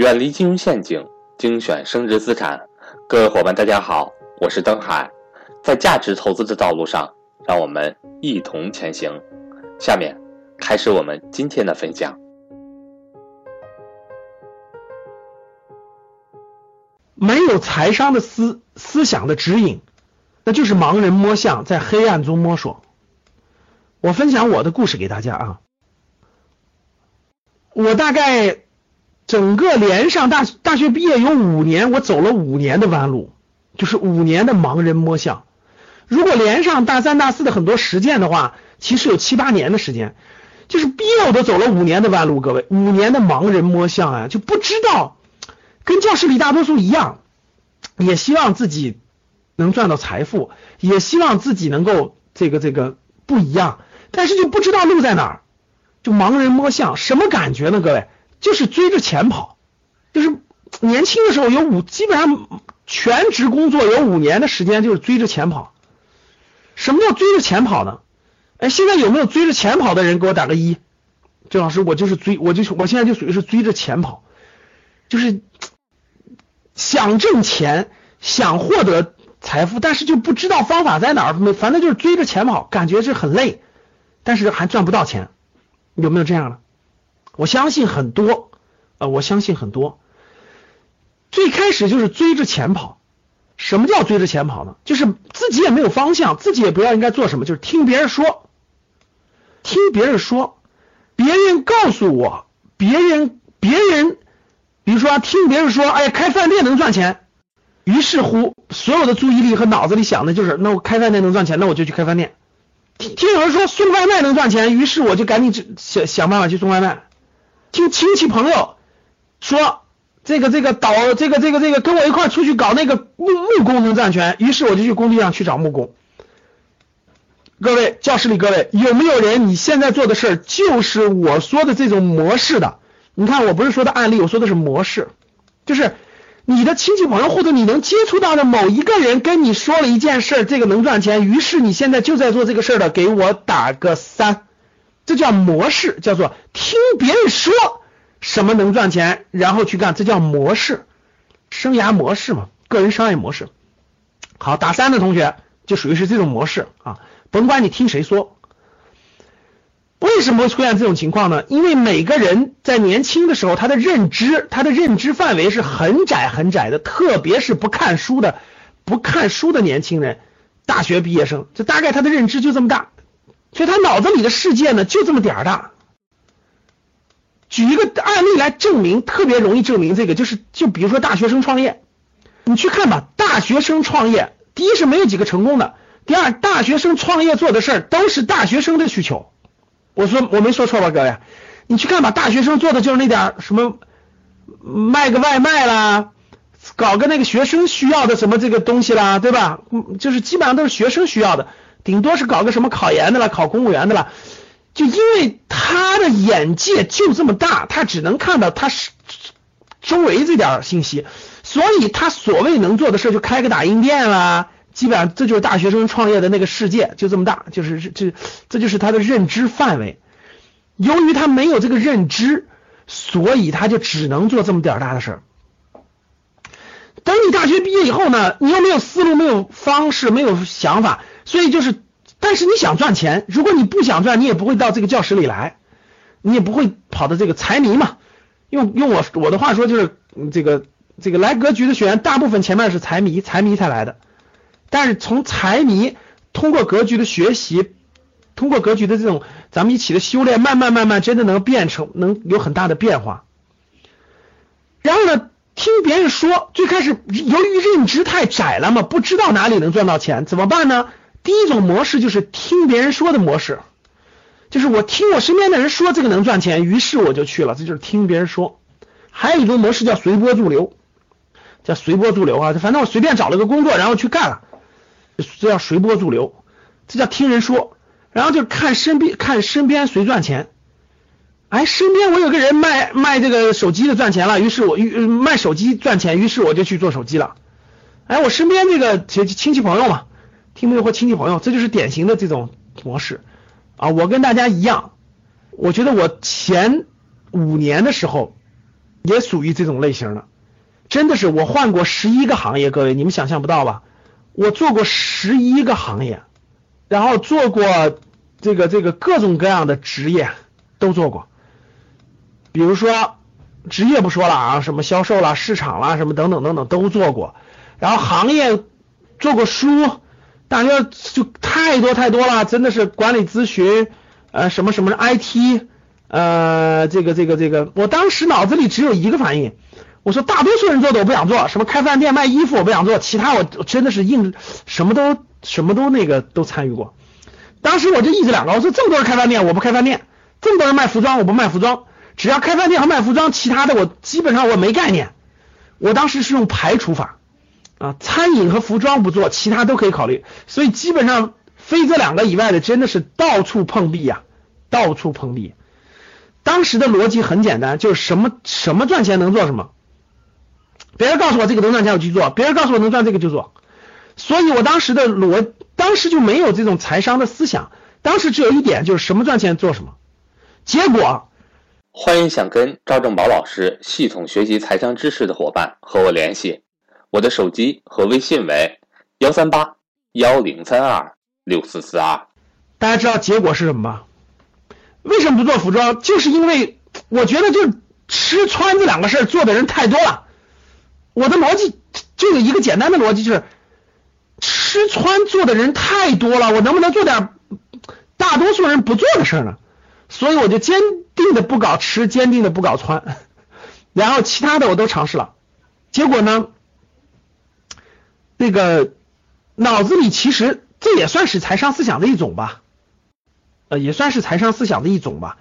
远离金融陷阱，精选升值资产。各位伙伴，大家好，我是登海。在价值投资的道路上，让我们一同前行。下面开始我们今天的分享。没有财商的思思想的指引，那就是盲人摸象，在黑暗中摸索。我分享我的故事给大家啊，我大概。整个连上大大学毕业有五年，我走了五年的弯路，就是五年的盲人摸象。如果连上大三大四的很多实践的话，其实有七八年的时间。就是毕业我都走了五年的弯路，各位，五年的盲人摸象啊，就不知道，跟教室里大多数一样，也希望自己能赚到财富，也希望自己能够这个这个不一样，但是就不知道路在哪儿，就盲人摸象，什么感觉呢，各位？就是追着钱跑，就是年轻的时候有五，基本上全职工作有五年的时间就是追着钱跑。什么叫追着钱跑呢？哎，现在有没有追着钱跑的人？给我打个一。郑老师，我就是追，我就我现在就属于是追着钱跑，就是想挣钱，想获得财富，但是就不知道方法在哪儿，反正就是追着钱跑，感觉是很累，但是还赚不到钱，有没有这样的？我相信很多，呃，我相信很多。最开始就是追着钱跑。什么叫追着钱跑呢？就是自己也没有方向，自己也不知道应该做什么，就是听别人说，听别人说，别人告诉我，别人别人，比如说听别人说，哎呀，开饭店能赚钱，于是乎所有的注意力和脑子里想的就是，那我开饭店能赚钱，那我就去开饭店。听听有人说送外卖能赚钱，于是我就赶紧想想办法去送外卖。听亲戚朋友说，这个这个导这个这个这个跟我一块出去搞那个木木工能赚钱，于是我就去工地上去找木工。各位教室里各位有没有人你现在做的事儿就是我说的这种模式的？你看我不是说的案例，我说的是模式，就是你的亲戚朋友或者你能接触到的某一个人跟你说了一件事，这个能赚钱，于是你现在就在做这个事儿的，给我打个三。这叫模式，叫做听别人说什么能赚钱，然后去干，这叫模式，生涯模式嘛，个人商业模式。好，打三的同学就属于是这种模式啊，甭管你听谁说。为什么会出现这种情况呢？因为每个人在年轻的时候，他的认知，他的认知范围是很窄很窄的，特别是不看书的、不看书的年轻人，大学毕业生，就大概他的认知就这么大。所以他脑子里的世界呢，就这么点儿大。举一个案例来证明，特别容易证明这个，就是就比如说大学生创业，你去看吧，大学生创业，第一是没有几个成功的，第二大学生创业做的事儿都是大学生的需求。我说我没说错吧，各位？你去看吧，大学生做的就是那点什么卖个外卖啦，搞个那个学生需要的什么这个东西啦，对吧？就是基本上都是学生需要的。顶多是搞个什么考研的了，考公务员的了，就因为他的眼界就这么大，他只能看到他是周围这点信息，所以他所谓能做的事就开个打印店啦，基本上这就是大学生创业的那个世界，就这么大，就是这这就是他的认知范围。由于他没有这个认知，所以他就只能做这么点大的事儿。等你大学毕业以后呢，你又没有思路，没有方式，没有想法。所以就是，但是你想赚钱，如果你不想赚，你也不会到这个教室里来，你也不会跑到这个财迷嘛。用用我我的话说，就是这个这个来格局的学员，大部分前面是财迷，财迷才来的。但是从财迷通过格局的学习，通过格局的这种咱们一起的修炼，慢慢慢慢，真的能变成能有很大的变化。然后呢，听别人说，最开始由于认知太窄了嘛，不知道哪里能赚到钱，怎么办呢？第一种模式就是听别人说的模式，就是我听我身边的人说这个能赚钱，于是我就去了，这就是听别人说。还有一种模式叫随波逐流，叫随波逐流啊，反正我随便找了个工作，然后去干了，这叫随波逐流，这叫听人说。然后就看身边看身边谁赚钱，哎，身边我有个人卖卖这个手机的赚钱了，于是我卖手机赚钱，于是我就去做手机了。哎，我身边这个亲戚朋友嘛。听没有或亲戚朋友，这就是典型的这种模式啊！我跟大家一样，我觉得我前五年的时候，也属于这种类型的。真的是我换过十一个行业，各位你们想象不到吧？我做过十一个行业，然后做过这个这个各种各样的职业都做过。比如说职业不说了啊，什么销售啦、市场啦，什么等等等等都做过。然后行业做过书，大家就太多太多了，真的是管理咨询，呃，什么什么 IT，呃，这个这个这个，我当时脑子里只有一个反应。我说大多数人做的我不想做，什么开饭店卖衣服我不想做，其他我真的是硬什么都什么都那个都参与过。当时我就一直两个，我说这么多人开饭店我不开饭店，这么多人卖服装我不卖服装，只要开饭店和卖服装，其他的我基本上我没概念。我当时是用排除法啊，餐饮和服装不做，其他都可以考虑。所以基本上非这两个以外的真的是到处碰壁呀，到处碰壁。当时的逻辑很简单，就是什么什么赚钱能做什么。别人告诉我这个能赚钱，我去做；别人告诉我能赚这个就做。所以我当时的逻，当时就没有这种财商的思想。当时只有一点，就是什么赚钱做什么。结果，欢迎想跟赵正宝老师系统学习财商知识的伙伴和我联系，我的手机和微信为幺三八幺零三二六四四二。大家知道结果是什么吗？为什么不做服装？就是因为我觉得就吃穿这两个事儿做的人太多了。我的逻辑就有一个简单的逻辑，就是吃穿做的人太多了，我能不能做点大多数人不做的事呢？所以我就坚定的不搞吃，坚定的不搞穿，然后其他的我都尝试了，结果呢，那个脑子里其实这也算是财商思想的一种吧，呃，也算是财商思想的一种吧。